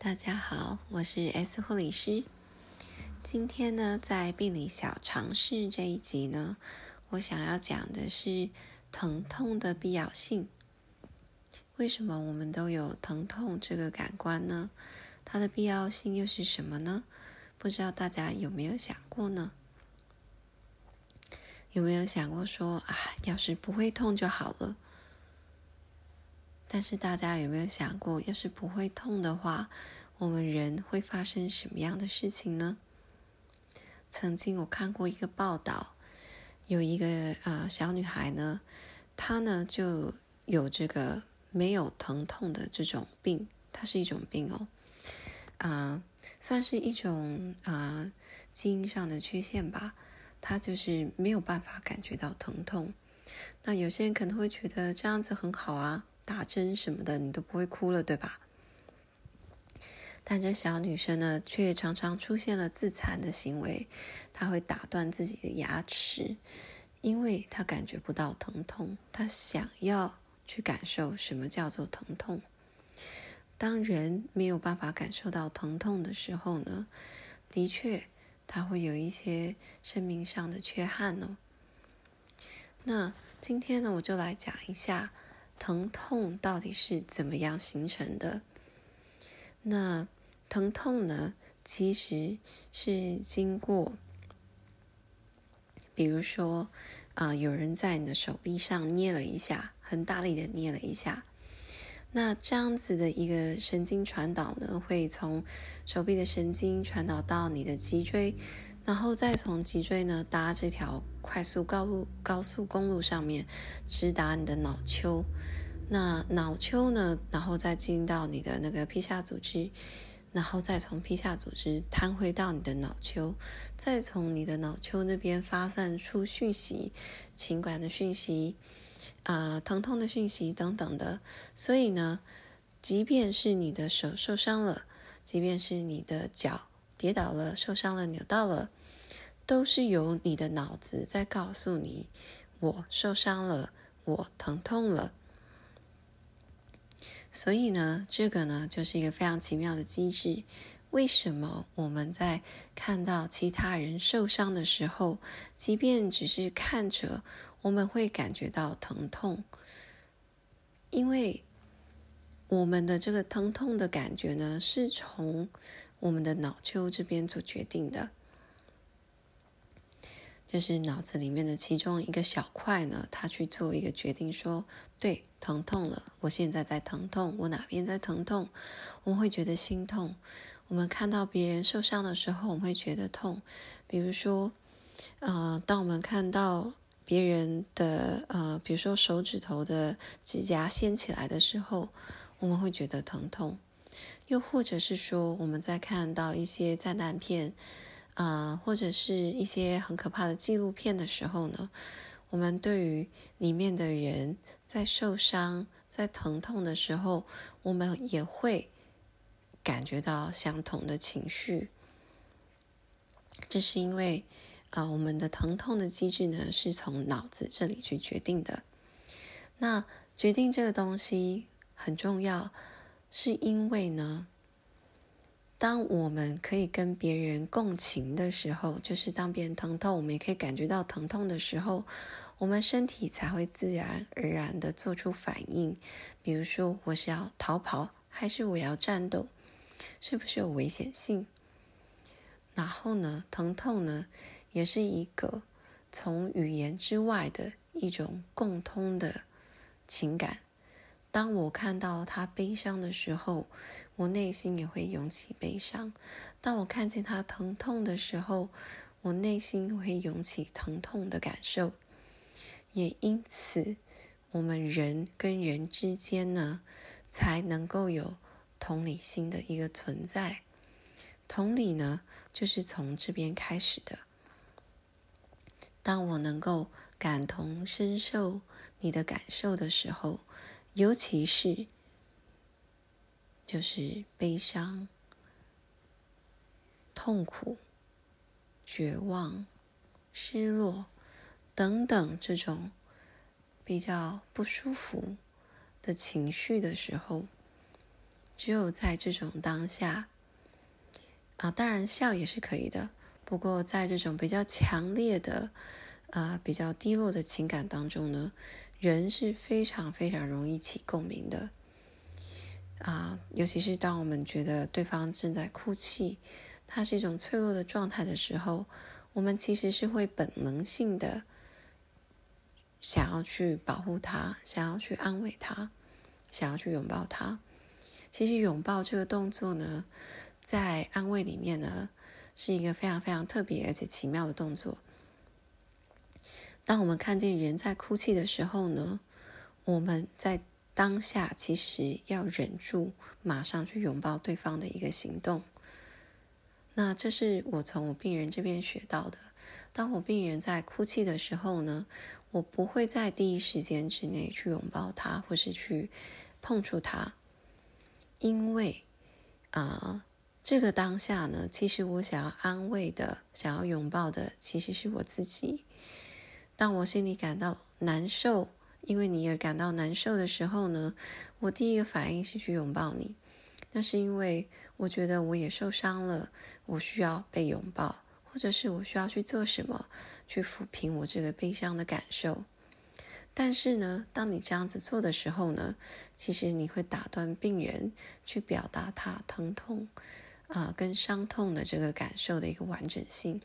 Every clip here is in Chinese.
大家好，我是 S 护理师。今天呢，在病理小常识这一集呢，我想要讲的是疼痛的必要性。为什么我们都有疼痛这个感官呢？它的必要性又是什么呢？不知道大家有没有想过呢？有没有想过说啊，要是不会痛就好了？但是大家有没有想过，要是不会痛的话，我们人会发生什么样的事情呢？曾经我看过一个报道，有一个啊小女孩呢，她呢就有这个没有疼痛的这种病，它是一种病哦，啊，算是一种啊基因上的缺陷吧，她就是没有办法感觉到疼痛。那有些人可能会觉得这样子很好啊。打针什么的，你都不会哭了，对吧？但这小女生呢，却常常出现了自残的行为。她会打断自己的牙齿，因为她感觉不到疼痛。她想要去感受什么叫做疼痛。当人没有办法感受到疼痛的时候呢，的确，他会有一些生命上的缺憾呢。那今天呢，我就来讲一下。疼痛到底是怎么样形成的？那疼痛呢，其实是经过，比如说啊，有人在你的手臂上捏了一下，很大力的捏了一下，那这样子的一个神经传导呢，会从手臂的神经传导到你的脊椎。然后再从脊椎呢搭这条快速高路高速公路上面直达你的脑丘，那脑丘呢，然后再进到你的那个皮下组织，然后再从皮下组织弹回到你的脑丘，再从你的脑丘那边发散出讯息，情感的讯息，啊，疼痛的讯息等等的。所以呢，即便是你的手受伤了，即便是你的脚跌倒了、受伤了、扭到了。都是由你的脑子在告诉你，我受伤了，我疼痛了。所以呢，这个呢就是一个非常奇妙的机制。为什么我们在看到其他人受伤的时候，即便只是看着，我们会感觉到疼痛？因为我们的这个疼痛的感觉呢，是从我们的脑丘这边做决定的。就是脑子里面的其中一个小块呢，他去做一个决定，说对，疼痛了，我现在在疼痛，我哪边在疼痛，我们会觉得心痛。我们看到别人受伤的时候，我们会觉得痛。比如说，呃，当我们看到别人的呃，比如说手指头的指甲掀起来的时候，我们会觉得疼痛。又或者是说，我们在看到一些灾难片。啊，或者是一些很可怕的纪录片的时候呢，我们对于里面的人在受伤、在疼痛的时候，我们也会感觉到相同的情绪。这是因为啊，我们的疼痛的机制呢，是从脑子这里去决定的。那决定这个东西很重要，是因为呢。当我们可以跟别人共情的时候，就是当别人疼痛，我们也可以感觉到疼痛的时候，我们身体才会自然而然的做出反应。比如说，我是要逃跑，还是我要战斗？是不是有危险性？然后呢，疼痛呢，也是一个从语言之外的一种共通的情感。当我看到他悲伤的时候，我内心也会涌起悲伤；当我看见他疼痛的时候，我内心会涌起疼痛的感受。也因此，我们人跟人之间呢，才能够有同理心的一个存在。同理呢，就是从这边开始的。当我能够感同身受你的感受的时候。尤其是，就是悲伤、痛苦、绝望、失落等等这种比较不舒服的情绪的时候，只有在这种当下，啊，当然笑也是可以的。不过在这种比较强烈的、啊比较低落的情感当中呢，人是非常非常容易起共鸣的。啊，尤其是当我们觉得对方正在哭泣，它是一种脆弱的状态的时候，我们其实是会本能性的想要去保护他，想要去安慰他，想要去拥抱他。其实拥抱这个动作呢，在安慰里面呢，是一个非常非常特别而且奇妙的动作。当我们看见人在哭泣的时候呢，我们在当下其实要忍住，马上去拥抱对方的一个行动。那这是我从我病人这边学到的。当我病人在哭泣的时候呢，我不会在第一时间之内去拥抱他，或是去碰触他。因为，啊，这个当下呢，其实我想要安慰的、想要拥抱的，其实是我自己。当我心里感到难受，因为你而感到难受的时候呢，我第一个反应是去拥抱你。那是因为我觉得我也受伤了，我需要被拥抱，或者是我需要去做什么，去抚平我这个悲伤的感受。但是呢，当你这样子做的时候呢，其实你会打断病人去表达他疼痛啊跟伤痛的这个感受的一个完整性，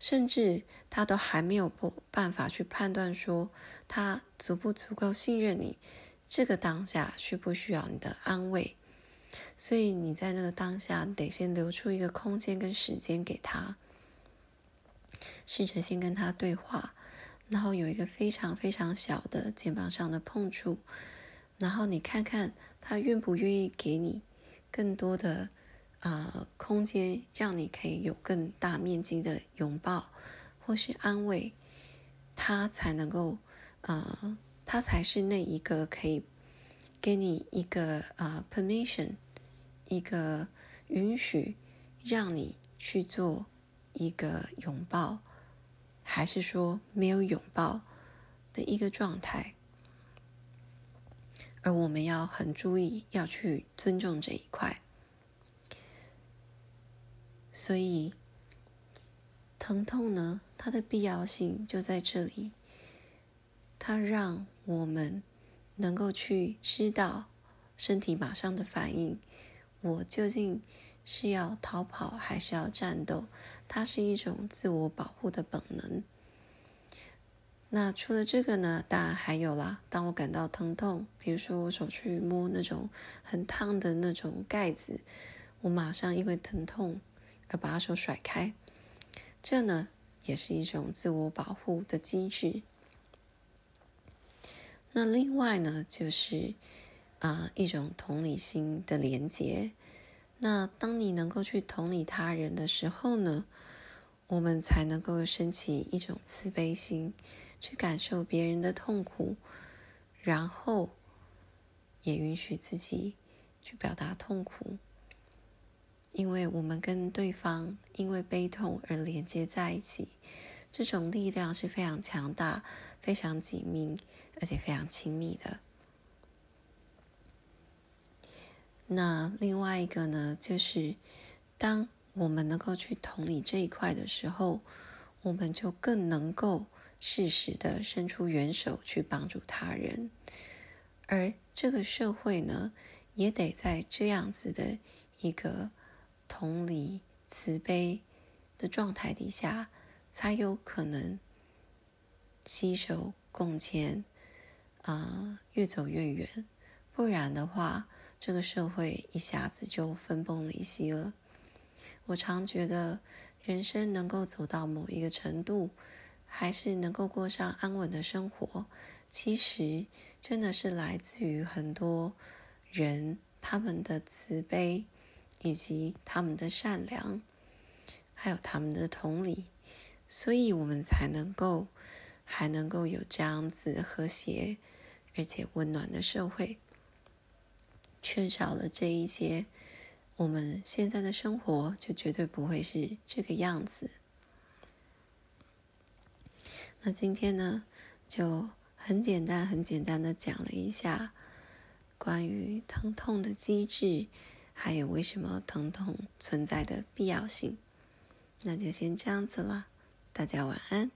甚至他都还没有不办法去判断说他足不足够信任你，这个当下需不需要你的安慰？所以你在那个当下得先留出一个空间跟时间给他，试着先跟他对话。然后有一个非常非常小的肩膀上的碰触，然后你看看他愿不愿意给你更多的啊空间，让你可以有更大面积的拥抱或是安慰，他才能够啊，他才是那一个可以给你一个啊 permission，一个允许让你去做一个拥抱。还是说没有拥抱的一个状态，而我们要很注意，要去尊重这一块。所以，疼痛呢，它的必要性就在这里，它让我们能够去知道身体马上的反应，我究竟是要逃跑还是要战斗。它是一种自我保护的本能。那除了这个呢？当然还有啦。当我感到疼痛，比如说我手去摸那种很烫的那种盖子，我马上因为疼痛而把手甩开。这呢，也是一种自我保护的机制。那另外呢，就是啊一种同理心的连接。那当你能够去同理他人的时候呢，我们才能够升起一种慈悲心，去感受别人的痛苦，然后也允许自己去表达痛苦，因为我们跟对方因为悲痛而连接在一起，这种力量是非常强大、非常紧密，而且非常亲密的。那另外一个呢，就是当我们能够去同理这一块的时候，我们就更能够适时的伸出援手去帮助他人，而这个社会呢，也得在这样子的一个同理、慈悲的状态底下，才有可能携手共前，啊，越走越远。不然的话，这个社会一下子就分崩离析了。我常觉得，人生能够走到某一个程度，还是能够过上安稳的生活，其实真的是来自于很多人他们的慈悲，以及他们的善良，还有他们的同理，所以我们才能够还能够有这样子和谐而且温暖的社会。缺少了这一些，我们现在的生活就绝对不会是这个样子。那今天呢，就很简单、很简单的讲了一下关于疼痛的机制，还有为什么疼痛存在的必要性。那就先这样子了，大家晚安。